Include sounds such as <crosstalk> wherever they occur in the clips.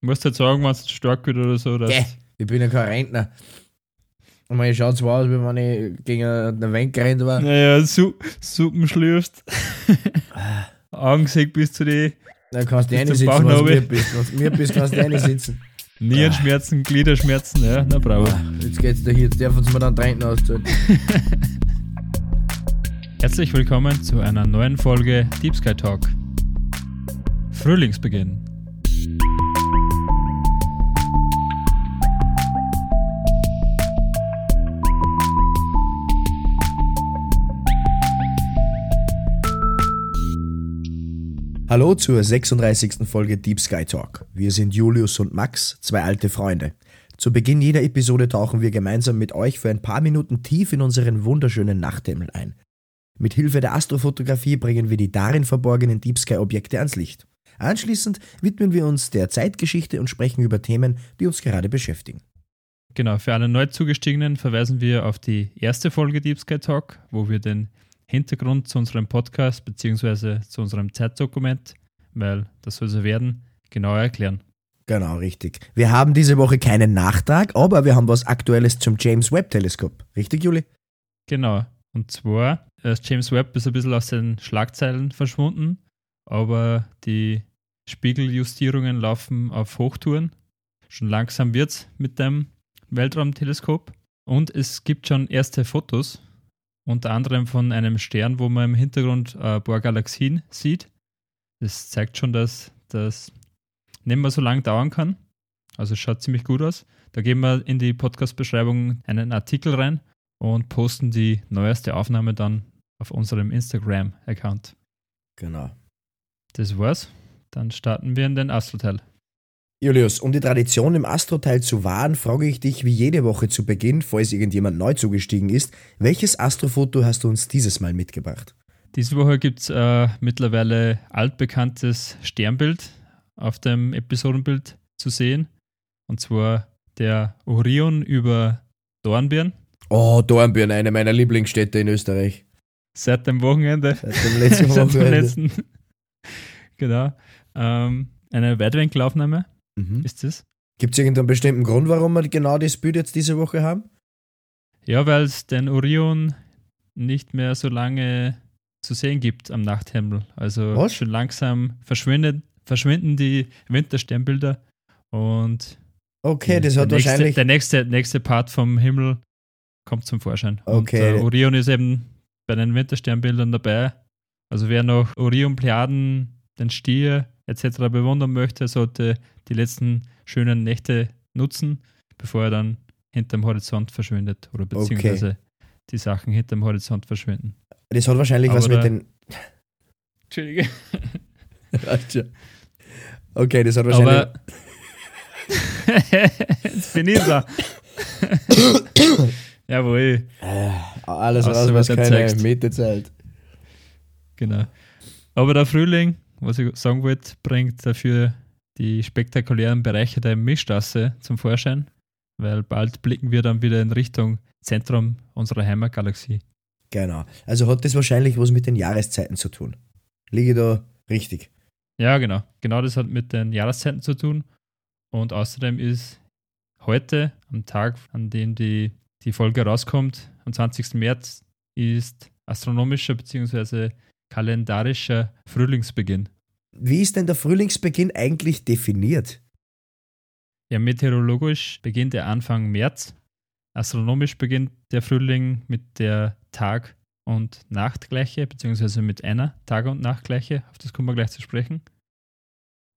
Du musst halt sagen, wenn es stark wird oder so. Dass Geh, ich bin ja kein Rentner. Und man schaut so aus, wie wenn ich gegen eine Wand gerannt war. Naja, Su Suppen schlürfst. Augen <laughs> sieht bis zu die Dann kannst du eh nicht sitzen, wenn mir bist. Wenn du mir bist, kannst du eh nicht sitzen. <laughs> Nierenschmerzen, Gliederschmerzen. Ja, na bravo. Jetzt geht's da hier, jetzt dürfen sie mir dann Tränen auszahlen. <laughs> Herzlich willkommen zu einer neuen Folge Deep Sky Talk. Frühlingsbeginn. Hallo zur 36. Folge Deep Sky Talk. Wir sind Julius und Max, zwei alte Freunde. Zu Beginn jeder Episode tauchen wir gemeinsam mit euch für ein paar Minuten tief in unseren wunderschönen Nachthimmel ein. Mit Hilfe der Astrofotografie bringen wir die darin verborgenen Deep Sky Objekte ans Licht. Anschließend widmen wir uns der Zeitgeschichte und sprechen über Themen, die uns gerade beschäftigen. Genau, für alle Neuzugestiegenen verweisen wir auf die erste Folge Deep Sky Talk, wo wir den Hintergrund zu unserem Podcast bzw. zu unserem Zeitdokument, weil das soll so werden, genauer erklären. Genau, richtig. Wir haben diese Woche keinen Nachtrag, aber wir haben was Aktuelles zum James Webb Teleskop. Richtig, Juli? Genau. Und zwar, äh, James Webb ist ein bisschen aus den Schlagzeilen verschwunden, aber die Spiegeljustierungen laufen auf Hochtouren. Schon langsam wird's mit dem Weltraumteleskop. Und es gibt schon erste Fotos, unter anderem von einem Stern, wo man im Hintergrund äh, ein paar Galaxien sieht. Das zeigt schon, dass das nicht mehr so lang dauern kann. Also es schaut ziemlich gut aus. Da geben wir in die Podcast-Beschreibung einen Artikel rein und posten die neueste Aufnahme dann auf unserem Instagram-Account. Genau. Das war's. Dann starten wir in den Astro-Teil. Julius, um die Tradition im Astroteil zu wahren, frage ich dich wie jede Woche zu Beginn, falls irgendjemand neu zugestiegen ist, welches Astrofoto hast du uns dieses Mal mitgebracht? Diese Woche gibt es äh, mittlerweile altbekanntes Sternbild auf dem Episodenbild zu sehen. Und zwar der Orion über Dornbirn. Oh, Dornbirn, eine meiner Lieblingsstädte in Österreich. Seit dem Wochenende. Seit dem letzten <laughs> Seit dem Wochenende. letzten. <laughs> genau. Ähm, eine Weitwinkelaufnahme Mhm. ist es. Gibt es irgendeinen bestimmten Grund, warum wir genau das Bild jetzt diese Woche haben? Ja, weil es den Orion nicht mehr so lange zu sehen gibt am Nachthimmel. Also Was? schon langsam verschwindet, verschwinden die Wintersternbilder und Okay, das der, hat nächste, wahrscheinlich. der nächste, nächste Part vom Himmel kommt zum Vorschein. Und Okay. der Orion ist eben bei den Wintersternbildern dabei. Also wer noch Orion, Plejaden, den Stier etc. bewundern möchte, sollte die letzten schönen Nächte nutzen, bevor er dann hinterm Horizont verschwindet oder beziehungsweise die Sachen hinterm Horizont verschwinden. Das hat wahrscheinlich was Aber mit der- den. Entschuldige. <laughs> okay, das hat wahrscheinlich. Aber <laughs> jetzt bin ich da. <coughs> Jawohl, Äh, alles Außer mit was der keine. Miete zahlt. genau. Aber der Frühling, was ich sagen wollte, bringt dafür die spektakulären Bereiche der Milchstraße zum Vorschein, weil bald blicken wir dann wieder in Richtung Zentrum unserer Heimatgalaxie. Genau. Also hat das wahrscheinlich was mit den Jahreszeiten zu tun. Liege da richtig. Ja, genau. Genau das hat mit den Jahreszeiten zu tun. Und außerdem ist heute, am Tag, an dem die, die Folge rauskommt, am 20. März, ist astronomischer bzw. kalendarischer Frühlingsbeginn. Wie ist denn der Frühlingsbeginn eigentlich definiert? Ja, meteorologisch beginnt er Anfang März. Astronomisch beginnt der Frühling mit der Tag- und Nachtgleiche, beziehungsweise mit einer Tag- und Nachtgleiche. Auf das kommen wir gleich zu sprechen.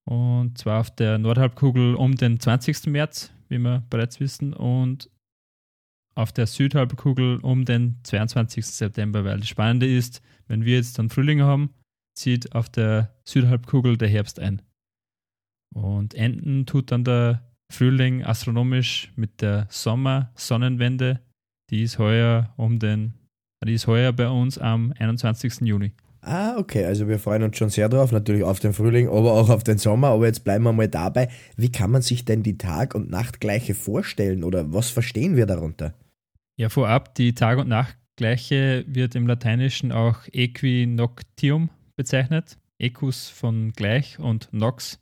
Und zwar auf der Nordhalbkugel um den 20. März, wie wir bereits wissen, und auf der Südhalbkugel um den 22. September, weil das Spannende ist, wenn wir jetzt dann Frühling haben, zieht auf der Südhalbkugel der Herbst ein. Und enden tut dann der Frühling astronomisch mit der Sommer-Sonnenwende. Die ist heuer um den, die ist heuer bei uns am 21. Juni. Ah, okay. Also wir freuen uns schon sehr drauf, natürlich auf den Frühling, aber auch auf den Sommer. Aber jetzt bleiben wir mal dabei. Wie kann man sich denn die Tag- und Nachtgleiche vorstellen oder was verstehen wir darunter? Ja, vorab, die Tag- und Nachtgleiche wird im Lateinischen auch Equinoctium bezeichnet. Equus von gleich und nox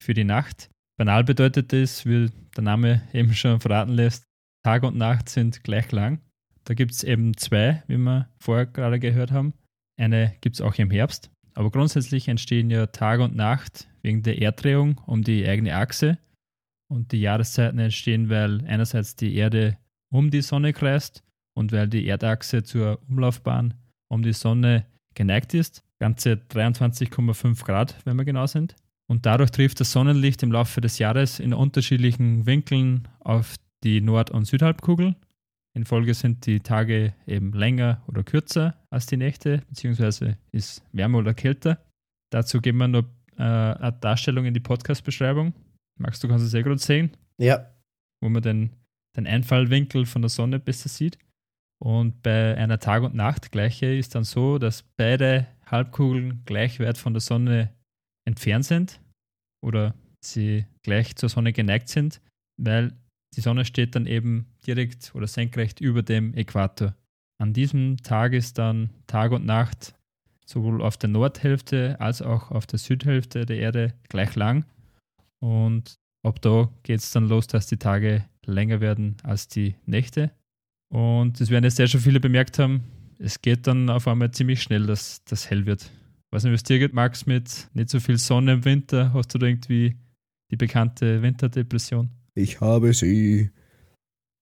für die Nacht. Banal bedeutet das, wie der Name eben schon verraten lässt, Tag und Nacht sind gleich lang. Da gibt es eben zwei, wie wir vorher gerade gehört haben. Eine gibt es auch im Herbst. Aber grundsätzlich entstehen ja Tag und Nacht wegen der Erdrehung um die eigene Achse. Und die Jahreszeiten entstehen, weil einerseits die Erde um die Sonne kreist und weil die Erdachse zur Umlaufbahn um die Sonne geneigt ist. Ganze 23,5 Grad, wenn wir genau sind. Und dadurch trifft das Sonnenlicht im Laufe des Jahres in unterschiedlichen Winkeln auf die Nord- und Südhalbkugel. In Folge sind die Tage eben länger oder kürzer als die Nächte, beziehungsweise ist wärmer oder kälter. Dazu geben wir noch äh, eine Darstellung in die Podcast-Beschreibung. Max, du kannst es sehr gut sehen. Ja. Wo man den, den Einfallwinkel von der Sonne besser sieht. Und bei einer Tag- und Nachtgleiche ist dann so, dass beide Halbkugeln gleich weit von der Sonne entfernt sind oder sie gleich zur Sonne geneigt sind, weil die Sonne steht dann eben direkt oder senkrecht über dem Äquator. An diesem Tag ist dann Tag und Nacht sowohl auf der Nordhälfte als auch auf der Südhälfte der Erde gleich lang. Und ab da geht es dann los, dass die Tage länger werden als die Nächte. Und das werden jetzt sehr schon viele bemerkt haben. Es geht dann auf einmal ziemlich schnell, dass das hell wird. Was nicht, was dir geht, Max, mit nicht so viel Sonne im Winter? Hast du da irgendwie die bekannte Winterdepression? Ich habe sie.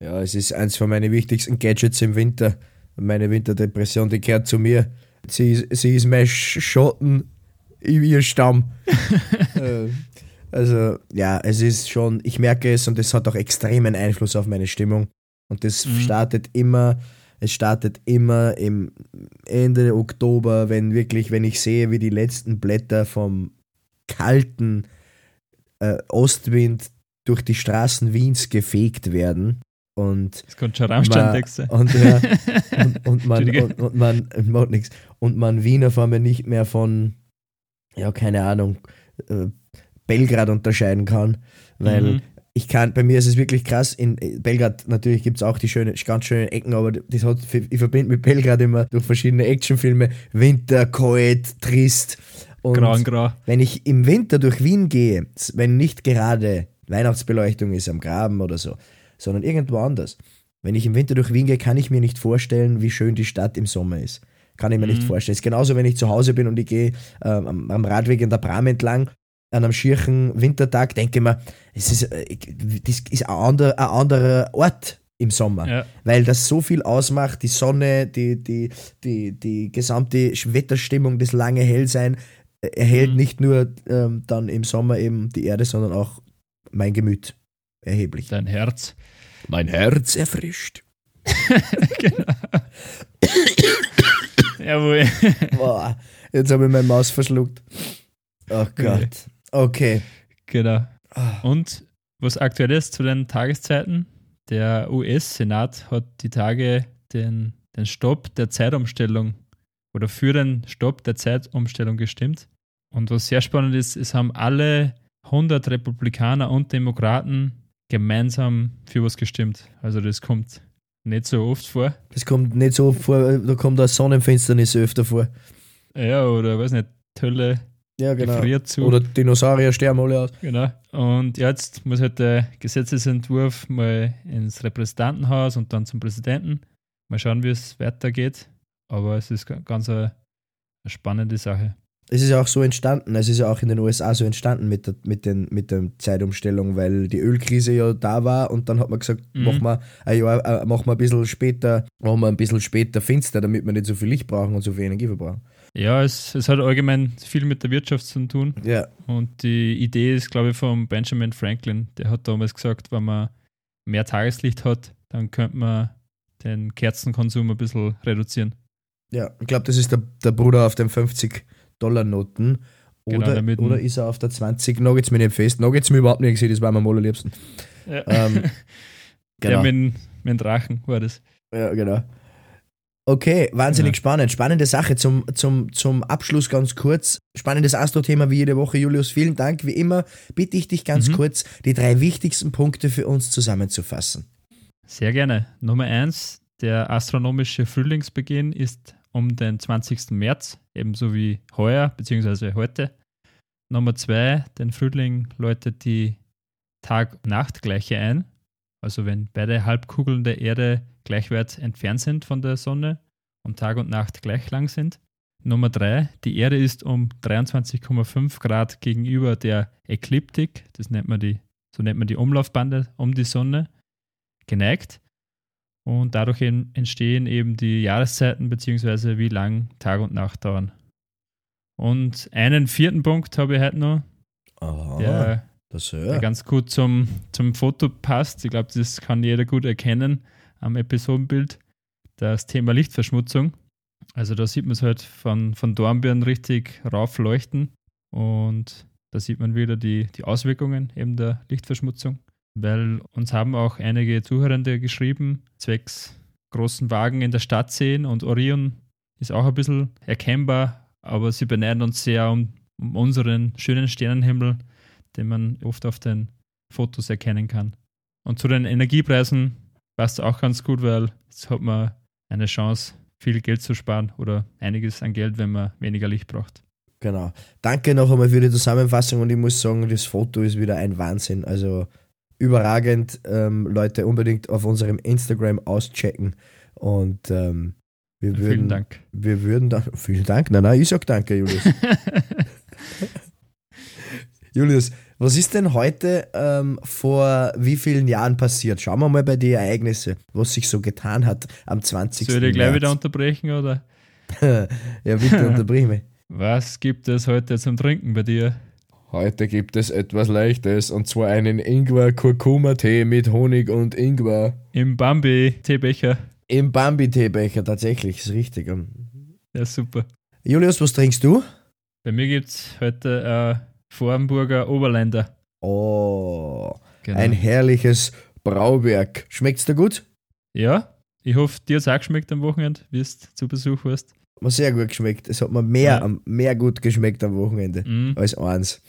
Ja, es ist eins von meinen wichtigsten Gadgets im Winter. Meine Winterdepression, die gehört zu mir. Sie, sie ist mein Schotten, ihr Stamm. <laughs> Äh, also, ja, es ist schon, ich merke es und es hat auch extremen Einfluss auf meine Stimmung. Und das mhm. startet immer, es startet immer im Ende Oktober, wenn wirklich, wenn ich sehe, wie die letzten Blätter vom kalten äh, Ostwind durch die Straßen Wiens gefegt werden. Und das kommt schon man, und, ja, <laughs> und, und, man, und, und, man macht nichts. Und man Wien auf einmal nicht mehr von, ja, keine Ahnung, äh, Belgrad unterscheiden kann. Weil mhm ich kann, bei mir ist es wirklich krass. In Belgrad natürlich gibt es auch die schöne, ganz schönen Ecken, aber das hat, ich verbinde mit Belgrad immer durch verschiedene Actionfilme Winter, kalt, trist. Und grau grau. wenn ich im Winter durch Wien gehe, wenn nicht gerade Weihnachtsbeleuchtung ist am Graben oder so, sondern irgendwo anders. Wenn ich im Winter durch Wien gehe, kann ich mir nicht vorstellen, wie schön die Stadt im Sommer ist. Kann ich mir mhm. nicht vorstellen. Es ist genauso, wenn ich zu Hause bin und ich gehe ähm, am, am Radweg in der Bram entlang an einem schierchen Wintertag denke ich mir, es ist, äh, das ist ein anderer, ein anderer Ort im Sommer, ja. weil das so viel ausmacht, die Sonne, die, die, die, die gesamte Wetterstimmung, das lange Hellsein äh, erhält mhm. nicht nur ähm, dann im Sommer eben die Erde, sondern auch mein Gemüt erheblich. Dein Herz. Mein Herz erfrischt. <laughs> genau. <coughs> Jawohl. Boah, jetzt habe ich meine Maus verschluckt. Oh Gott. Okay. Genau. Ah. Und was aktuell ist zu den Tageszeiten, der US-Senat hat die Tage den, den Stopp der Zeitumstellung oder für den Stopp der Zeitumstellung gestimmt. Und was sehr spannend ist, es haben alle 100 Republikaner und Demokraten gemeinsam für was gestimmt. Also das kommt nicht so oft vor. Das kommt nicht so oft vor, da kommt auch Sonnenfinsternis öfter vor. Ja, oder weiß nicht, Tölle ja, genau. zu. Oder Dinosaurier sterben alle aus. Genau. Und jetzt muss halt der Gesetzesentwurf mal ins Repräsentantenhaus und dann zum Präsidenten. Mal schauen, wie es weitergeht. Aber es ist ganz eine, eine spannende Sache. Es ist ja auch so entstanden, es ist ja auch in den USA so entstanden mit der, mit den, mit der Zeitumstellung, weil die Ölkrise ja da war und dann hat man gesagt, mhm. machen wir ein Jahr, äh, machen wir ein bisschen später, machen wir ein bisschen später finster, damit wir nicht so viel Licht brauchen und so viel Energie verbrauchen. Ja, es, es hat allgemein viel mit der Wirtschaft zu tun. Ja. Und die Idee ist, glaube ich, von Benjamin Franklin. Der hat damals gesagt, wenn man mehr Tageslicht hat, dann könnte man den Kerzenkonsum ein bisschen reduzieren. Ja, ich glaube, das ist der, der Bruder auf den 50-Dollar-Noten. Genau, oder, genau, oder ist er auf der 20? Noch geht's mir nicht fest. Noch geht's mir überhaupt nicht gesehen, das war mir am allerliebsten. Ja. Ähm, <laughs> genau. Der mit, mit dem Drachen war das. Ja, genau. Okay, wahnsinnig ja. spannend. Spannende Sache zum, zum, zum Abschluss ganz kurz. Spannendes Astro-Thema wie jede Woche, Julius. Vielen Dank. Wie immer bitte ich dich ganz mhm. kurz, die drei wichtigsten Punkte für uns zusammenzufassen. Sehr gerne. Nummer eins, der astronomische Frühlingsbeginn ist um den 20. März, ebenso wie heuer bzw. heute. Nummer zwei, den Frühling läutet die Tag-Nacht-Gleiche ein. Also wenn beide Halbkugeln der Erde gleich weit entfernt sind von der Sonne und Tag und Nacht gleich lang sind. Nummer drei, die Erde ist um 23,5 Grad gegenüber der Ekliptik, das nennt man die, so nennt man die Umlaufbande um die Sonne, geneigt. Und dadurch entstehen eben die Jahreszeiten bzw. wie lang Tag und Nacht dauern. Und einen vierten Punkt habe ich heute noch, Aha, der, das der ganz gut zum, zum Foto passt. Ich glaube, das kann jeder gut erkennen am Episodenbild. Das Thema Lichtverschmutzung. Also da sieht man es halt von, von Dornbirn richtig raufleuchten und da sieht man wieder die, die Auswirkungen eben der Lichtverschmutzung, weil uns haben auch einige Zuhörende geschrieben, zwecks großen Wagen in der Stadt sehen und Orion ist auch ein bisschen erkennbar, aber sie beneiden uns sehr um, um unseren schönen Sternenhimmel, den man oft auf den Fotos erkennen kann. Und zu den Energiepreisen passt auch ganz gut, weil jetzt hat man eine Chance, viel Geld zu sparen oder einiges an Geld, wenn man weniger Licht braucht. Genau. Danke noch einmal für die Zusammenfassung und ich muss sagen, das Foto ist wieder ein Wahnsinn. Also überragend. Ähm, Leute, unbedingt auf unserem Instagram auschecken. Und ähm, wir würden, Vielen Dank. Wir würden dann. Vielen Dank. Nein, nein, ich sag danke, Julius. <laughs> Julius, was ist denn heute ähm, vor wie vielen Jahren passiert? Schauen wir mal bei den Ereignissen, was sich so getan hat am 20. Soll ich gleich März. wieder unterbrechen oder? <laughs> ja, bitte unterbrich mich. <laughs> Was gibt es heute zum Trinken bei dir? Heute gibt es etwas Leichtes und zwar einen Ingwer-Kurkuma-Tee mit Honig und Ingwer. Im Bambi-Teebecher. Im Bambi-Teebecher, tatsächlich, ist richtig. Ja, super. Julius, was trinkst du? Bei mir gibt es heute äh, Vorarlberger Oberländer. Oh, Genau. ein herrliches Brauwerk. Schmeckt's dir gut? ja, ich hoffe, dir hat es auch geschmeckt am Wochenende, wie du zu Besuch warst. Mir sehr gut geschmeckt. Es hat mir mehr, Ja. mehr gut geschmeckt am Wochenende Mhm, als eins.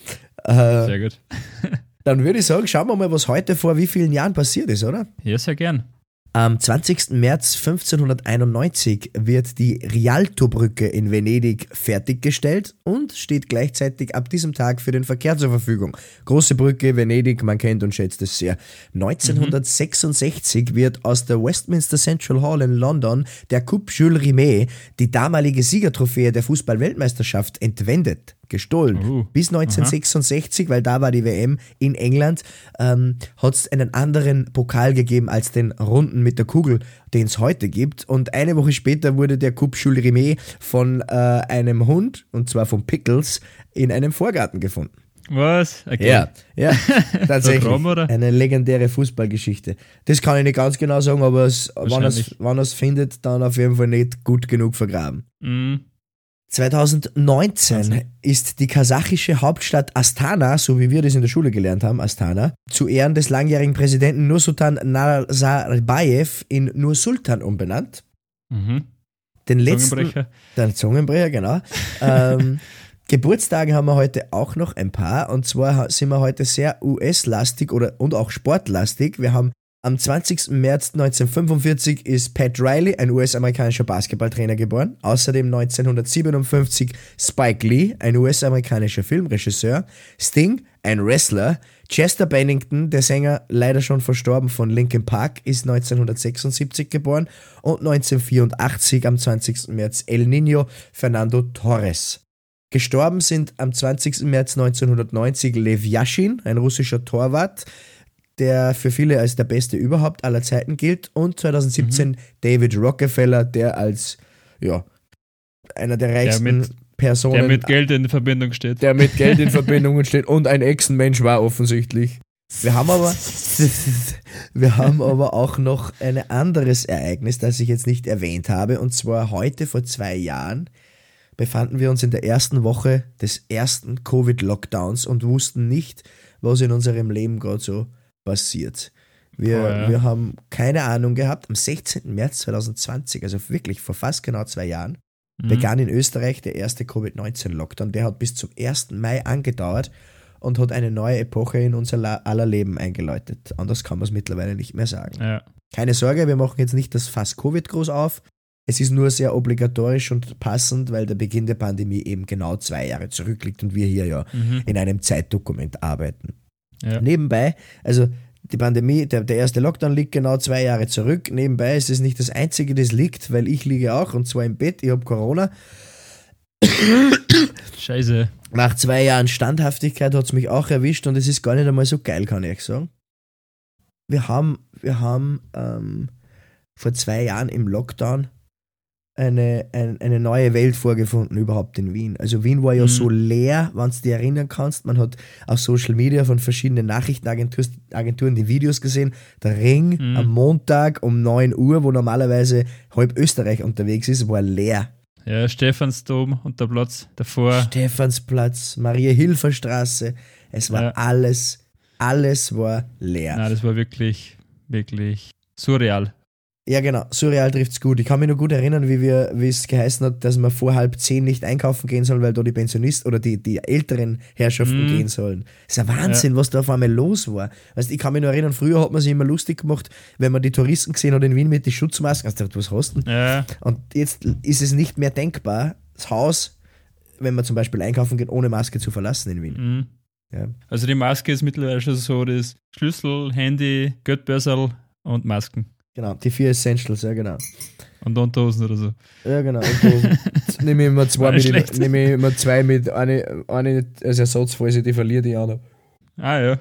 Äh, sehr gut. <laughs> dann würde ich sagen, schauen wir mal, was heute vor wie vielen Jahren passiert ist, oder? Ja, sehr gern. Am 20. März 1591 wird die Rialto-Brücke in Venedig fertiggestellt und steht gleichzeitig ab diesem Tag für den Verkehr zur Verfügung. Große Brücke, Venedig, man kennt und schätzt es sehr. 1966 wird aus der Westminster Central Hall in London der Coupe Jules Rimet, die damalige Siegertrophäe der Fußball-Weltmeisterschaft, entwendet. Gestohlen. Oh, Bis 1966, weil da war die WM in England, ähm, hat es einen anderen Pokal gegeben als den runden mit der Kugel, den es heute gibt. Und eine Woche später wurde der Coupe Jules Rimet von äh, einem Hund, und zwar von Pickles, in einem Vorgarten gefunden. Was? Okay. Ja, ja, <laughs> tatsächlich. Oder? Eine legendäre Fußballgeschichte. Das kann ich nicht ganz genau sagen, aber es, wenn er es findet, dann auf jeden Fall nicht gut genug vergraben. Mhm. 2019 Wahnsinn. ist die kasachische Hauptstadt Astana, so wie wir das in der Schule gelernt haben, Astana, zu Ehren des langjährigen Präsidenten Nursultan Nazarbayev in Nursultan umbenannt. Mhm. Den letzten, Zungenbrecher. der Zungenbrecher, genau. ähm, <laughs> Geburtstage haben wir heute auch noch ein paar und zwar sind wir heute sehr US-lastig oder und auch sportlastig. Wir haben am 20. März 1945 ist Pat Riley, ein US-amerikanischer Basketballtrainer, geboren. Außerdem 1957 Spike Lee, ein US-amerikanischer Filmregisseur. Sting, ein Wrestler. Chester Bennington, der Sänger, leider schon verstorben von Linkin Park, ist 1976 geboren. Und 1984 am 20. März El Nino Fernando Torres. Gestorben sind am 20. März 1990 Lev Yashin, ein russischer Torwart, der für viele als der beste überhaupt aller Zeiten gilt. Und 2017 David Rockefeller, der als ja, einer der reichsten mit- Personen, Der mit Geld in Verbindung steht. der mit Geld in <laughs> Verbindung steht und ein Echsenmensch war offensichtlich. Wir haben aber, <laughs> wir haben aber auch noch ein anderes Ereignis, das ich jetzt nicht erwähnt habe. Und zwar heute vor zwei Jahren befanden wir uns in der ersten Woche des ersten Covid-Lockdowns und wussten nicht, was in unserem Leben gerade so passiert. Wir, Oh ja. wir haben keine Ahnung gehabt. Am 16. März 2020, also wirklich vor fast genau zwei Jahren, Mhm. begann in Österreich der erste Covid-19-Lockdown. Der hat bis zum 1. Mai angedauert und hat eine neue Epoche in unser aller Leben eingeläutet. Anders kann man es mittlerweile nicht mehr sagen. Ja. Keine Sorge, wir machen jetzt nicht das Fass Covid groß auf. Es ist nur sehr obligatorisch und passend, weil der Beginn der Pandemie eben genau zwei Jahre zurückliegt und wir hier ja Mhm. in einem Zeitdokument arbeiten. Ja. Nebenbei, also die Pandemie, der, der erste Lockdown liegt genau zwei Jahre zurück. Nebenbei ist es nicht das Einzige, das liegt, weil ich liege auch und zwar im Bett. Ich habe Corona. Scheiße. Nach zwei Jahren Standhaftigkeit hat es mich auch erwischt und es ist gar nicht einmal so geil, kann ich sagen. Wir haben, wir haben ähm, vor zwei Jahren im Lockdown eine, ein, eine neue Welt vorgefunden, überhaupt in Wien. Also Wien war ja Mhm. so leer, wenn du dich erinnern kannst. Man hat auf Social Media von verschiedenen Nachrichtenagenturen Agenturen die Videos gesehen. Der Ring Mhm. am Montag um 9 Uhr, wo normalerweise halb Österreich unterwegs ist, war leer. Ja, Stephansdom und der Platz davor. Stephansplatz, Maria-Hilfer-Straße. Es war Ja. alles, alles war leer. Nein, das war wirklich, wirklich surreal. Ja, genau. Surreal trifft's gut. Ich kann mich noch gut erinnern, wie wir, wie es geheißen hat, dass wir vor halb zehn nicht einkaufen gehen sollen, weil da die Pensionisten oder die, die älteren Herrschaften Mhm. gehen sollen. Das ist ein Wahnsinn, was da auf einmal los war. Weißt, ich kann mich noch erinnern, früher hat man sich immer lustig gemacht, wenn man die Touristen gesehen hat in Wien mit den Schutzmasken. Hast du gedacht, was hast du denn? Ja, Und jetzt ist es nicht mehr denkbar, das Haus, wenn man zum Beispiel einkaufen geht, ohne Maske zu verlassen in Wien. mhm. Ja. Also die Maske ist mittlerweile schon so, das Schlüssel, Handy, Geldbörsel und Masken. Genau, die vier Essentials, ja genau. Und Unterhosen oder so. Ja, genau. Und <laughs> nehme ich immer zwei mit, nehme ich immer zwei mit, eine, eine als Ersatz, falls ich die verliere, die andere. Ah ja,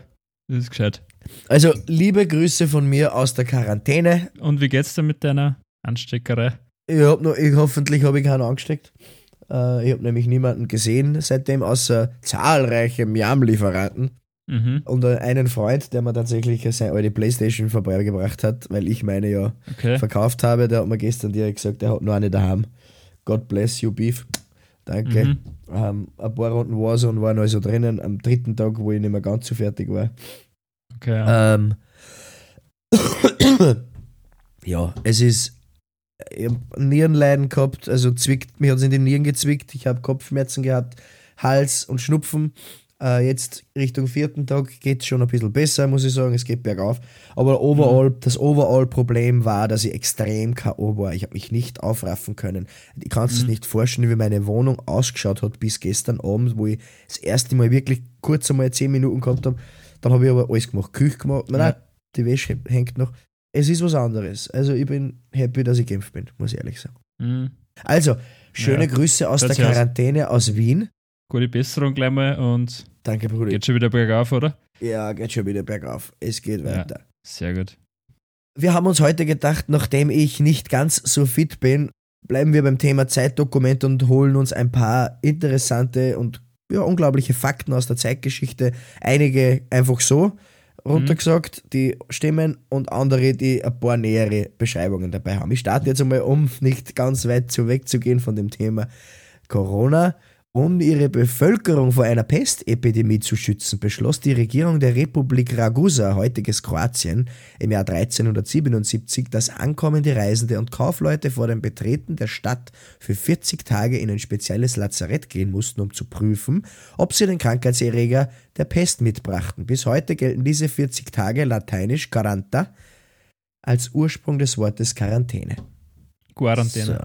das ist gescheit. Also, liebe Grüße von mir aus der Quarantäne. Und wie geht's dir mit deiner Ansteckerei? Ich hab noch, ich, hoffentlich habe ich keinen angesteckt. Äh, ich habe nämlich niemanden gesehen seitdem, außer zahlreiche Miam-Lieferanten Mhm, und einen Freund, der mir tatsächlich seine alte Playstation vorbeigebracht hat, weil ich meine ja okay. verkauft habe. Der hat mir gestern direkt gesagt, er hat nur eine daheim. God bless you, Beef. Danke. Mhm. Ähm, ein paar Runden Warzone waren also drinnen am dritten Tag, wo ich nicht mehr ganz so fertig war. okay ja. Ähm, <coughs> ja, es ist. Ich habe Nierenleiden gehabt, also zwickt, mir hat es in den Nieren gezwickt, ich habe Kopfschmerzen gehabt, Hals und Schnupfen. Äh, jetzt Richtung vierten Tag geht es schon ein bisschen besser, muss ich sagen, es geht bergauf. Aber overall, das Overall-Problem war, dass ich extrem K.O. war. Ich habe mich nicht aufraffen können. Ich kann es Mhm. nicht vorstellen, wie meine Wohnung ausgeschaut hat bis gestern Abend, wo ich das erste Mal wirklich kurz einmal 10 Minuten gehabt habe. Dann habe ich aber alles gemacht, Küche gemacht. Nein, nein, die Wäsche hängt noch. Es ist was anderes. Also ich bin happy, dass ich geimpft bin, muss ich ehrlich sagen. Mhm. Also, schöne Ja. Grüße aus Hört der sich aus. Quarantäne aus Wien. Gute Besserung gleich mal und Danke, Bruder. geht schon wieder bergauf, oder? Ja, geht schon wieder bergauf. Es geht Ja. weiter. Sehr gut. Wir haben uns heute gedacht, nachdem ich nicht ganz so fit bin, bleiben wir beim Thema Zeitdokument und holen uns ein paar interessante und ja, unglaubliche Fakten aus der Zeitgeschichte. Einige einfach so runtergesagt, die stimmen und andere, die ein paar nähere Beschreibungen dabei haben. Ich starte jetzt einmal, um nicht ganz weit zu wegzugehen von dem Thema Corona. Um ihre Bevölkerung vor einer Pestepidemie zu schützen, beschloss die Regierung der Republik Ragusa, heutiges Kroatien, im Jahr 1377, dass ankommende Reisende und Kaufleute vor dem Betreten der Stadt für 40 Tage in ein spezielles Lazarett gehen mussten, um zu prüfen, ob sie den Krankheitserreger der Pest mitbrachten. Bis heute gelten diese 40 Tage, lateinisch Quaranta, als Ursprung des Wortes Quarantäne. Quarantäne. So,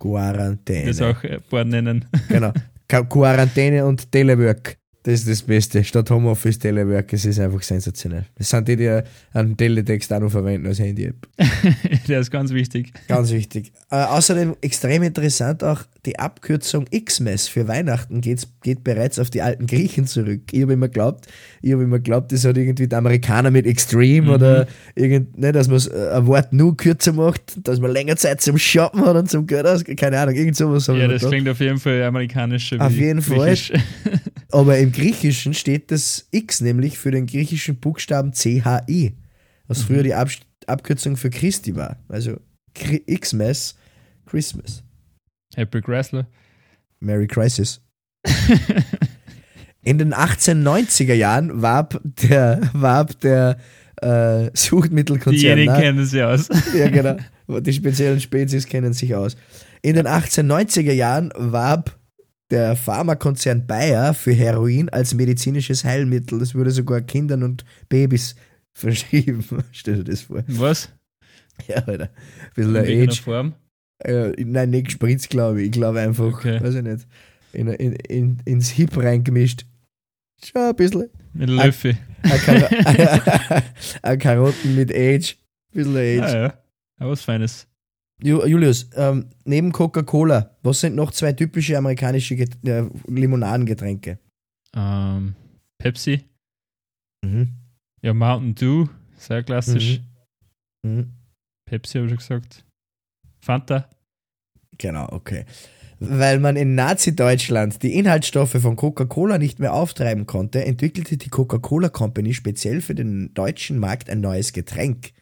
Quarantäne. Das auch ein paar nennen. Genau. <laughs> Quarantäne und Telework. Das ist das Beste. Statt Homeoffice, Telework, es ist einfach sensationell. Das sind die, die einen Teletext auch noch verwenden als Handy-App. <laughs> Der ist ganz wichtig. Ganz wichtig. Äh, außerdem extrem interessant auch die Abkürzung Xmas für Weihnachten geht, geht bereits auf die alten Griechen zurück. Ich habe immer geglaubt, ich habe immer geglaubt, das hat irgendwie der Amerikaner mit Extreme Mhm. oder irgend, ne, dass man äh, ein Wort nur kürzer macht, dass man länger Zeit zum Shoppen hat und zum Geld aus, keine Ahnung, irgend sowas Ja, das gedacht. klingt auf jeden Fall amerikanischer. Auf jeden Fall. <laughs> Aber im Griechischen steht das X nämlich für den griechischen Buchstaben CHI, was früher die Ab Abkürzung für Christi war. Also Xmas, Christmas. Happy Chrysler. Merry Crisis. <laughs> In den 1890er Jahren warb der, warb der äh, Suchtmittelkonzern. Diejenigen na- kennen sie aus. <laughs> ja, genau. Die speziellen Spezies kennen sich aus. In den 1890er Jahren warb der Pharmakonzern Bayer für Heroin als medizinisches Heilmittel. Das wurde sogar Kindern und Babys <laughs> verschrieben. Stell dir das vor. Was? Ja, Alter. Ein bisschen In ein Age. Form? Äh, nein, nicht gespritzt, glaube ich. Ich glaube einfach, Okay. weiß ich nicht, in, in, in, ins Hip reingemischt. Schon ein bisschen. Mit Löffel. Ein, <laughs> ein Karotten mit Age. Bisschen Age. Ja, ja. Aber was Feines. Ju Julius, ähm, neben Coca-Cola, was sind noch zwei typische amerikanische Get äh, Limonadengetränke? Ähm, Pepsi. Mhm. Ja, Mountain Dew. Sehr klassisch. Mhm. Pepsi habe ich schon gesagt. Fanta. Genau, okay. Weil man in Nazi-Deutschland die Inhaltsstoffe von Coca-Cola nicht mehr auftreiben konnte, entwickelte die Coca-Cola Company speziell für den deutschen Markt ein neues Getränk.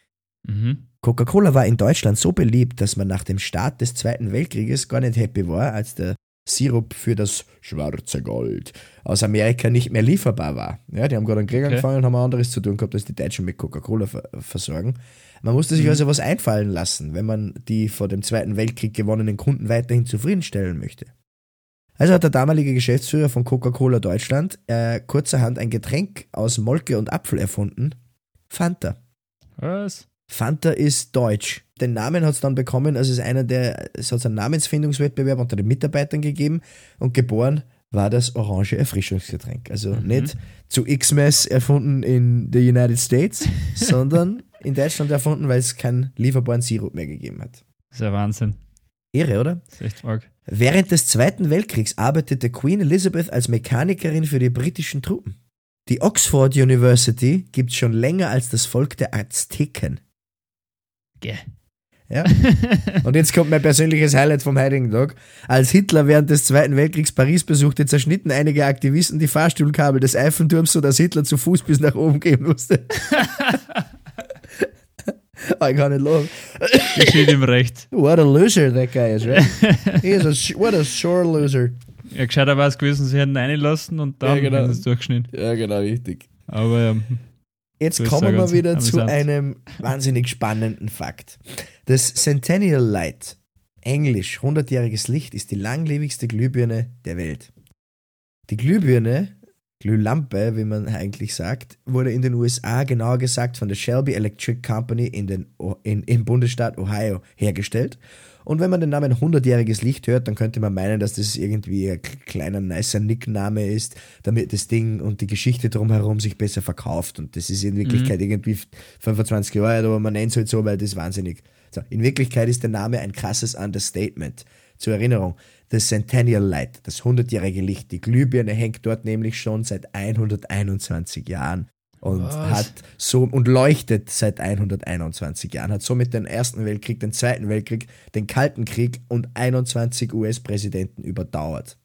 Mhm. Coca-Cola war in Deutschland so beliebt, dass man nach dem Start des Zweiten Weltkrieges gar nicht happy war, als der Sirup für das schwarze Gold aus Amerika nicht mehr lieferbar war. Ja, die haben gerade einen Krieg Okay. angefangen und haben anderes zu tun gehabt, als die Deutschen mit Coca-Cola ver versorgen. Man musste sich Mhm. also was einfallen lassen, wenn man die vor dem Zweiten Weltkrieg gewonnenen Kunden weiterhin zufriedenstellen möchte. Also hat der damalige Geschäftsführer von Coca-Cola Deutschland äh, kurzerhand ein Getränk aus Molke und Apfel erfunden. Fanta. Was? Fanta ist deutsch. Den Namen hat es dann bekommen, also es ist einer der, es hat einen Namensfindungswettbewerb unter den Mitarbeitern gegeben und geboren war das orange Erfrischungsgetränk. Also Mhm. nicht zu Xmas erfunden in the United States, <laughs> sondern in Deutschland erfunden, weil es keinen lieferbaren Sirup mehr gegeben hat. Das ist ja Wahnsinn. Irre, oder? Das ist echt arg. Während des Zweiten Weltkriegs arbeitete Queen Elizabeth als Mechanikerin für die britischen Truppen. Die Oxford University gibt es schon länger als das Volk der Azteken. Geh. Ja. <laughs> Und jetzt kommt mein persönliches Highlight vom heutigen Tag. Als Hitler während des Zweiten Weltkriegs Paris besuchte, zerschnitten einige Aktivisten die Fahrstuhlkabel des Eiffelturms, sodass Hitler zu Fuß bis nach oben gehen musste. <laughs> Ah, ich kann nicht lachen. Geschieht ihm recht. What a loser that guy is, right? He is a, what a sore loser. Ja, gescheiter war es gewesen, sie hätten reinlassen und dann Ja, genau. hätten sie es durchgeschnitten. Ja, genau, richtig. Aber ähm, Jetzt ist kommen wir wieder zu amüsant. einem wahnsinnig spannenden Fakt. Das Centennial Light, englisch 100-jähriges Licht, ist die langlebigste Glühbirne der Welt. Die Glühbirne, Glühlampe, wie man eigentlich sagt, wurde in den USA, genauer gesagt von der Shelby Electric Company in den, O- in, im Bundesstaat Ohio hergestellt. Und wenn man den Namen 100-jähriges Licht hört, dann könnte man meinen, dass das irgendwie ein kleiner, nicer Nickname ist, damit das Ding und die Geschichte drumherum sich besser verkauft. Und das ist in Wirklichkeit irgendwie 25 Jahre alt, aber man nennt es halt so, weil das ist wahnsinnig. So, in Wirklichkeit ist der Name ein krasses Understatement. Zur Erinnerung, das Centennial Light, das 100-jährige Licht, die Glühbirne hängt dort nämlich schon seit 121 Jahren und Was? hat so und leuchtet seit 121 Jahren, hat somit den Ersten Weltkrieg, den Zweiten Weltkrieg, den Kalten Krieg und 21 US-Präsidenten überdauert.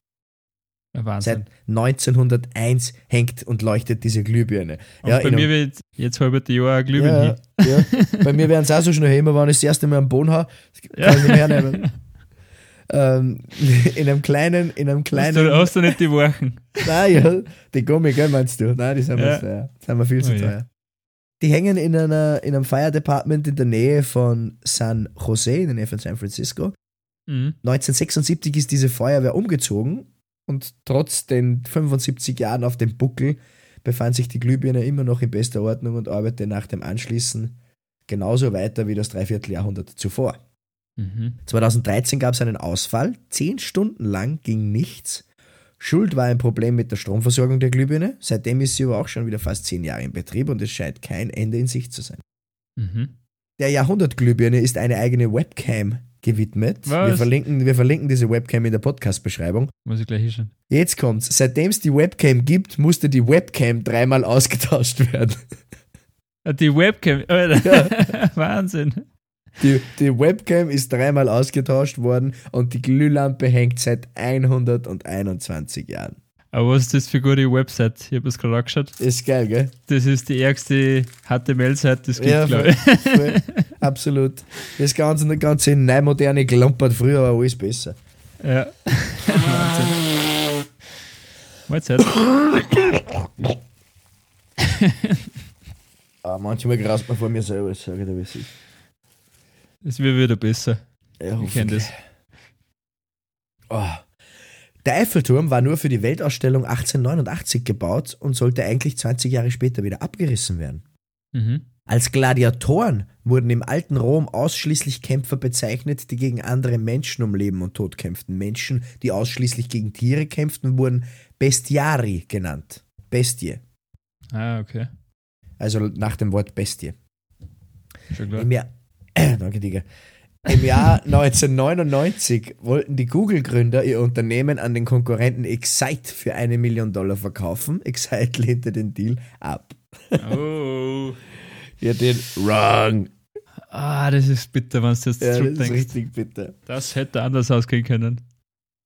ja, Wahnsinn. Seit 1901 hängt und leuchtet diese Glühbirne. Und Ja, bei mir wird jetzt halbe Jahr ein Glühwein ja, ja. Bei mir werden es auch so schnell immer, wenn ich das erste Mal am Boden habe, kann ich nicht mehr hernehmen. <laughs> ähm, <laughs> in einem kleinen, in einem Hast kleinen. du, hast du nicht die Wochen? <laughs> Nein, ja, die Gummi, gell, meinst du? Nein, die sind Ja. teuer. Die sind mir viel zu Oh ja. teuer. Die hängen in, einer, in einem Fire Department in der Nähe von San Jose, in der Nähe von San Francisco. Mhm. 1976 ist diese Feuerwehr umgezogen und trotz den 75 Jahren auf dem Buckel befand sich die Glühbirne immer noch in bester Ordnung und arbeitete nach dem Anschließen genauso weiter wie das Dreivierteljahrhundert zuvor. Mhm. 2013 gab es einen Ausfall, zehn Stunden lang ging nichts. Schuld war ein Problem mit der Stromversorgung der Glühbirne. Seitdem ist sie aber auch schon wieder fast zehn Jahre in Betrieb und es scheint kein Ende in Sicht zu sein. Mhm. Der Jahrhundertglühbirne ist eine eigene Webcam gewidmet. Was? Wir verlinken, wir verlinken diese Webcam in der Podcast-Beschreibung. Muss ich gleich hinschauen. Jetzt kommt's. Seitdem es die Webcam gibt, musste die Webcam dreimal ausgetauscht werden. Die Webcam, Alter. <laughs> Wahnsinn. Die, die Webcam ist dreimal ausgetauscht worden und die Glühlampe hängt seit 121 Jahren. Aber was ist das für eine gute Website? Ich habe es gerade angeschaut. Ist geil, gell? Das ist die ärgste HTML-Seite, es gibt, Ja, glaube ich. Voll, <laughs> absolut. Das ganze, das ganze neumoderne Glampert früher war alles besser. Ja. <laughs> Wahnsinn. Mahlzeit. Ah, manchmal graust man vor mir selber, das sage ich dir, wie es ist. Es wird wieder besser. Ja, Ich kenne das. Oh. Der Eiffelturm war nur für die Weltausstellung 1889 gebaut und sollte eigentlich 20 Jahre später wieder abgerissen werden. Mhm. Als Gladiatoren wurden im alten Rom ausschließlich Kämpfer bezeichnet, die gegen andere Menschen um Leben und Tod kämpften. Menschen, die ausschließlich gegen Tiere kämpften, wurden Bestiari genannt. Bestie. Ah, okay. Also nach dem Wort Bestie. Im Jahr, danke, Digga. Im Jahr <laughs> 1999 wollten die Google-Gründer ihr Unternehmen an den Konkurrenten Excite für eine Million Dollar verkaufen. Excite <laughs> lehnte den Deal ab. Oh. <laughs> Ja, den wrong. Ah, das ist bitter, wenn du jetzt Ja, das ist richtig bitter. Das hätte anders ausgehen können.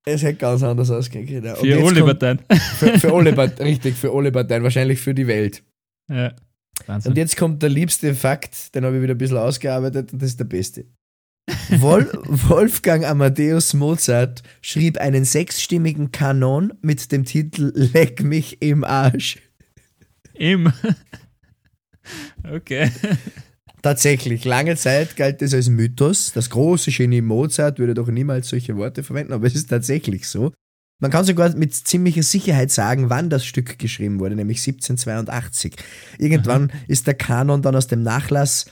Es hätte ganz anders ausgehen können. Für alle Parteien. Für, für alle Parteien, richtig, für alle Parteien, wahrscheinlich für die Welt. Ja. Wahnsinn. Und jetzt kommt der liebste Fakt, den habe ich wieder ein bisschen ausgearbeitet und das ist der beste. Wol <laughs> Wolfgang Amadeus Mozart schrieb einen sechsstimmigen Kanon mit dem Titel Leck mich im Arsch. Im. <laughs> okay. Tatsächlich, lange Zeit galt es als Mythos. Das große Genie Mozart würde doch niemals solche Worte verwenden, aber es ist tatsächlich so. Man kann sogar mit ziemlicher Sicherheit sagen, wann das Stück geschrieben wurde, nämlich 1782. Irgendwann ist der Kanon dann aus dem Nachlass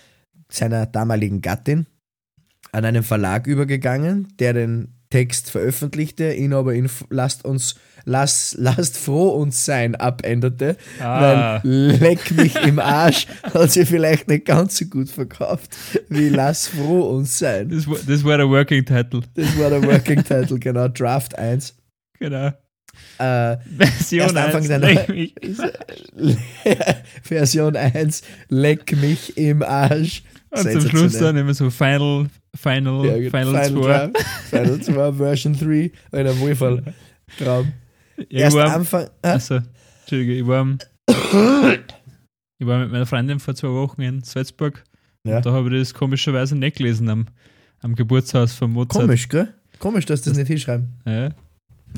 seiner damaligen Gattin an einen Verlag übergegangen, der den Text veröffentlichte, ihn aber in Lasst uns Lass, lasst froh uns sein abänderte, Ah. weil leck mich im Arsch <laughs> hat sie vielleicht nicht ganz so gut verkauft wie Lass froh uns sein. Das war, das war der Working Title. Das war der Working Title, genau, Draft 1. Genau. Äh, Version Erst Anfang 1. der Leck mich. <laughs> Version 1, leck mich im Arsch. Und zum Schluss dann immer so Final, Final, Ja. Final, 2. Draft, Final 2, <laughs> Version 3, ein Wohlfall. Traum. Ja, ich Erst war, Anfang. Ah, also, Entschuldige, ich war, ich war mit meiner Freundin vor zwei Wochen in Salzburg. Ja. Da habe ich das komischerweise nicht gelesen am, am Geburtshaus von Mozart. komisch, gell? Komisch, dass das nicht hinschreiben. Ja.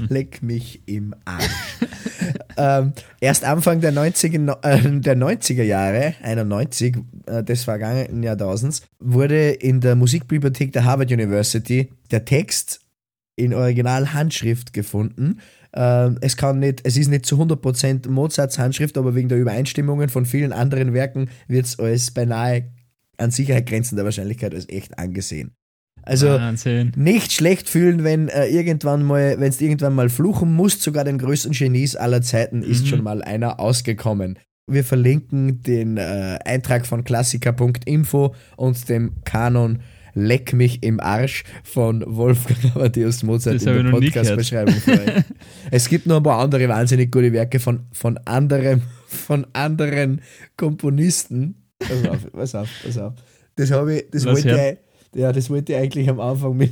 Leck mich im Arsch. <laughs> ähm, erst Anfang der 90er, no- äh, der 90er Jahre, 91 äh, des vergangenen Jahrtausends, wurde in der Musikbibliothek der Harvard University der Text in Original-Handschrift gefunden. Ähm, es, kann nicht, es ist nicht zu 100% Mozarts Handschrift, aber wegen der Übereinstimmungen von vielen anderen Werken wird es als beinahe an Sicherheit grenzender Wahrscheinlichkeit als echt angesehen. Also Wahnsinn. nicht schlecht fühlen, wenn äh, irgendwann mal, wenn du irgendwann mal fluchen musst, sogar den größten Genies aller Zeiten ist Mhm. schon mal einer ausgekommen. Wir verlinken den äh, Eintrag von klassiker.info und dem Kanon Leck mich im Arsch von Wolfgang <laughs> Amadeus Mozart Das in der. Podcast-Beschreibung. <laughs> Es gibt noch ein paar andere wahnsinnig gute Werke von, von, anderem, von anderen Komponisten. Pass auf, pass auf, pass auf. Das habe ich, das Lass wollte hören. Ja, das wollte ich eigentlich am Anfang mit.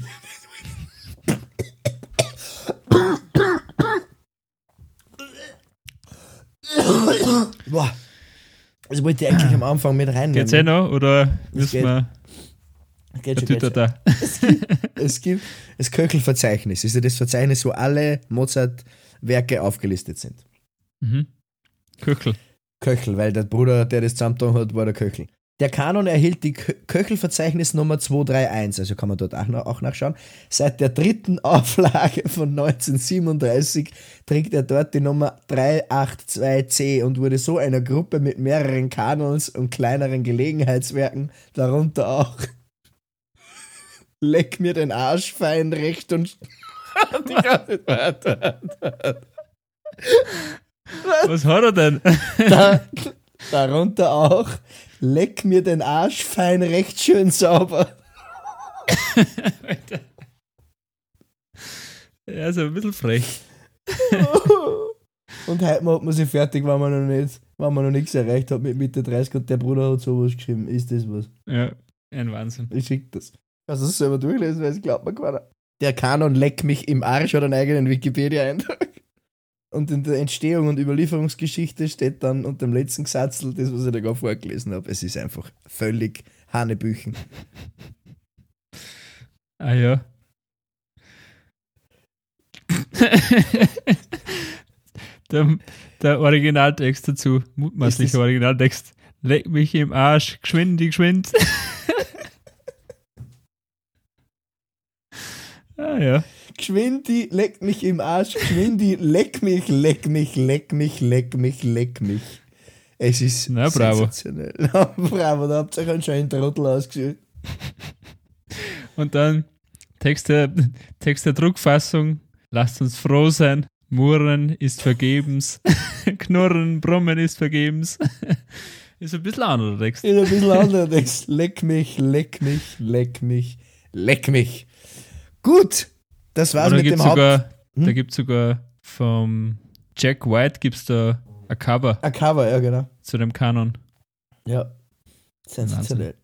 Boah. Das wollte ich eigentlich am Anfang mit reinnehmen. Geht's eh noch oder müssen geht. wir Geht schon, geht schon. da? Es gibt das Köchelverzeichnis. Ist ja das Verzeichnis, wo alle Mozart-Werke aufgelistet sind. Mhm. Köchel. Köchel, weil der Bruder, der das zusammengetan hat, war der Köchel. Der Kanon erhielt die Kö- Köchelverzeichnis Nummer 231, also kann man dort auch, noch, auch nachschauen. Seit der dritten <laughs> Auflage von 1937 trägt er dort die Nummer 382c und wurde so einer Gruppe mit mehreren Kanons und kleineren Gelegenheitswerken, darunter auch <laughs> Leck mir den Arsch fein recht und. <laughs> Was hat er denn? da, darunter auch Leck mir den Arsch fein recht schön sauber. <laughs> Ja, ist ein bisschen frech. <laughs> Und heute macht man sich fertig, wenn man noch nicht, wenn man noch nichts erreicht hat mit Mitte 30 und der Bruder hat sowas geschrieben. Ist das was? Ja, ein Wahnsinn. Ich schick das. Kannst du es selber durchlesen, weil es glaubt mir keiner. Der Kanon Leck mich im Arsch hat einen eigenen Wikipedia-Eintrag. Und in der Entstehung und Überlieferungsgeschichte steht dann unter dem letzten Gesatzel das, was ich da gerade vorgelesen habe. Es ist einfach völlig Hanebüchen. Ah ja. <laughs> der, der Originaltext dazu, mutmaßlicher Originaltext. Leck mich im Arsch, geschwind, geschwind. <laughs> ah ja. Geschwindi, leck mich im Arsch, Geschwindi, leck mich, leck mich, leck mich, leck mich, leck mich. Es ist Na, bravo. sensationell. <laughs> Na, bravo, da habt ihr euch einen schönen Trottel ausgesucht. <laughs> Und dann Text der, Text der Druckfassung. Lasst uns froh sein. Murren ist vergebens. <laughs> Knurren, Brummen ist vergebens. ist ein bisschen anderer Text. Ist ein bisschen anderer Text. Leck mich, leck mich, leck mich, leck mich. Gut, das war's mit dem gibt's Haupt. sogar, Hm? Da gibt es sogar vom Jack White gibt's da ein Cover Ein Cover, ja, genau. zu dem Kanon. Ja. Sensationell.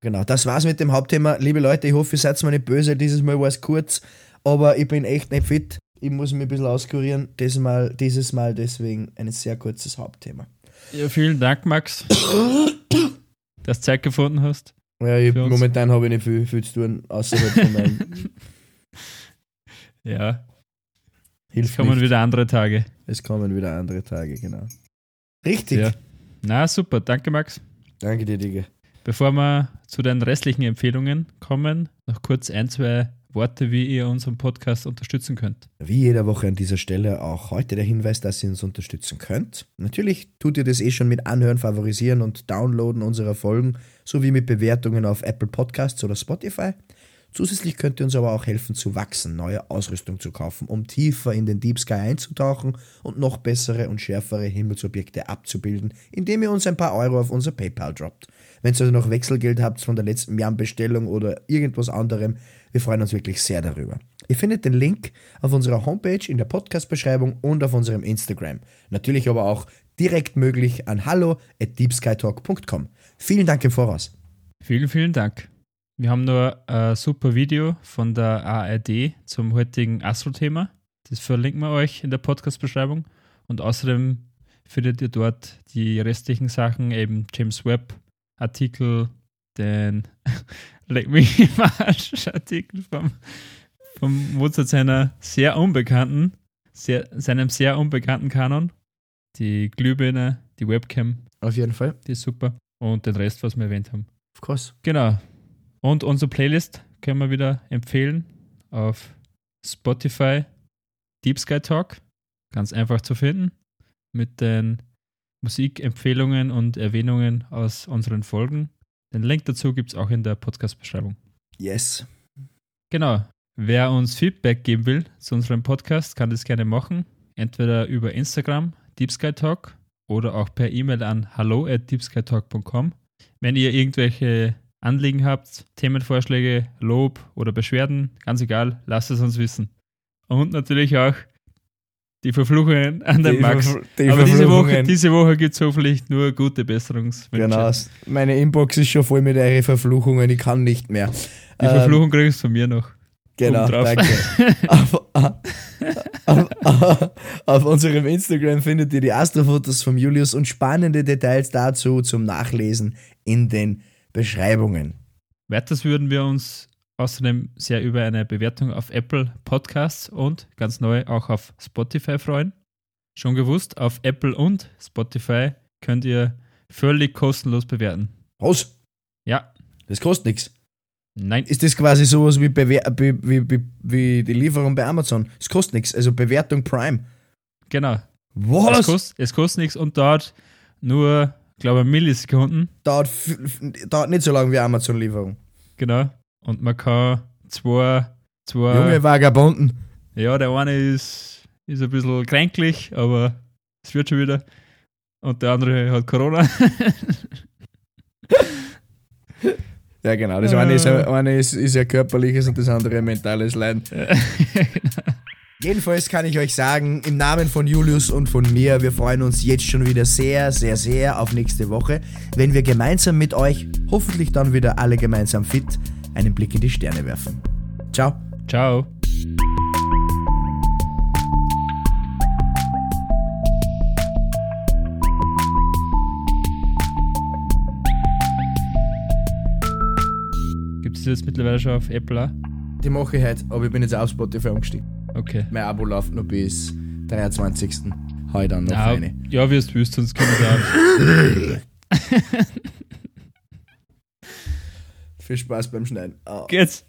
Genau, das war's mit dem Hauptthema. Liebe Leute, ich hoffe, ihr seid mir nicht böse. Dieses Mal war es kurz, aber ich bin echt nicht fit. Ich muss mich ein bisschen auskurieren. Dieses Mal, dieses Mal deswegen ein sehr kurzes Hauptthema. Ja, vielen Dank, Max, <coughs> dass du Zeit gefunden hast. Ja, ich, momentan habe ich nicht viel, viel zu tun, außerhalb von meinem. <laughs> Ja, Hilft es kommen nicht. wieder andere Tage. Es kommen wieder andere Tage, genau. Richtig. Ja. Na, super. Danke, Max. Danke dir, Digga. Bevor wir zu den restlichen Empfehlungen kommen, noch kurz ein, zwei Worte, wie ihr unseren Podcast unterstützen könnt. Wie jede Woche an dieser Stelle auch heute der Hinweis, dass ihr uns unterstützen könnt. Natürlich tut ihr das eh schon mit Anhören, Favorisieren und Downloaden unserer Folgen sowie mit Bewertungen auf Apple Podcasts oder Spotify. Zusätzlich könnt ihr uns aber auch helfen zu wachsen, neue Ausrüstung zu kaufen, um tiefer in den Deep Sky einzutauchen und noch bessere und schärfere Himmelsobjekte abzubilden, indem ihr uns ein paar Euro auf unser PayPal droppt. Wenn ihr also noch Wechselgeld habt von der letzten Jam-Bestellung oder irgendwas anderem, wir freuen uns wirklich sehr darüber. Ihr findet den Link auf unserer Homepage, in der Podcast-Beschreibung und auf unserem Instagram. Natürlich aber auch direkt möglich an hallo at deepskytalk.com. Vielen Dank im Voraus. Vielen, vielen Dank. Wir haben nur ein super Video von der ARD zum heutigen Astro-Thema. Das verlinken wir euch in der Podcast-Beschreibung. Und außerdem findet ihr dort die restlichen Sachen, eben James Webb Artikel, den <laughs> Leck mich im Arsch Artikel vom, vom Mozart seiner sehr unbekannten, sehr, seinem sehr unbekannten Kanon. Die Glühbirne, die Webcam, Auf jeden Fall. die ist super. Und den Rest, was wir erwähnt haben. Of course. Genau. Und unsere Playlist können wir wieder empfehlen auf Spotify Deep Sky Talk. Ganz einfach zu finden. Mit den Musikempfehlungen und Erwähnungen aus unseren Folgen. Den Link dazu gibt es auch in der Podcast-Beschreibung. Yes. Genau. Wer uns Feedback geben will zu unserem Podcast, kann das gerne machen. Entweder über Instagram, Deep Sky Talk, oder auch per E-Mail an hallo at deepskytalk.com. Wenn ihr irgendwelche Anliegen habt, Themenvorschläge, Lob oder Beschwerden, ganz egal, lasst es uns wissen. Und natürlich auch die Verfluchungen an den Die Max. Verf- die Aber diese Woche, diese Woche gibt es hoffentlich nur gute Besserungswünsche. Genau. Meine Inbox ist schon voll mit euren Verfluchungen, ich kann nicht mehr. Die Verfluchung kriegst du von mir noch. Genau, danke. auf, <laughs> auf, auf, auf unserem Instagram findet ihr die Astrofotos von Julius und spannende Details dazu zum Nachlesen in den Beschreibungen. Weiters würden wir uns außerdem sehr über eine Bewertung auf Apple Podcasts und ganz neu auch auf Spotify freuen. Schon gewusst, auf Apple und Spotify könnt ihr völlig kostenlos bewerten. Was? Ja, Das kostet nichts. nein, Ist das quasi sowas wie, Bewer wie, wie, wie, die Lieferung bei Amazon? Es kostet nichts, also Bewertung Prime. genau. Es Was? kostet, es kostet nichts und dauert nur, glaube Millisekunden. Dauert, dauert nicht so lange wie Amazon-Lieferung. Genau. Und man kann zwei, zwei Junge Vagabunden. Ja, der eine ist, ist ein bisschen kränklich, aber es wird schon wieder. Und der andere hat Corona. <laughs> Ja, genau. Das eine ist, ja- eine ist, ist ja körperliches und das andere mentales Leiden. <laughs> Jedenfalls kann ich euch sagen, im Namen von Julius und von mir, wir freuen uns jetzt schon wieder sehr, sehr, sehr auf nächste Woche, wenn wir gemeinsam mit euch, hoffentlich dann wieder alle gemeinsam fit, einen Blick in die Sterne werfen. Ciao. Ciao. Gibt es jetzt mittlerweile schon auf Apple? auch? Die mache ich heute, aber ich bin jetzt auf Spotify umgestiegen. Okay. Mein Abo läuft noch bis 23. Hau ich dann noch Ja, eine. ja wie es wüsst, sonst können wir da. Viel Spaß beim Schneiden. Ah. Geht's?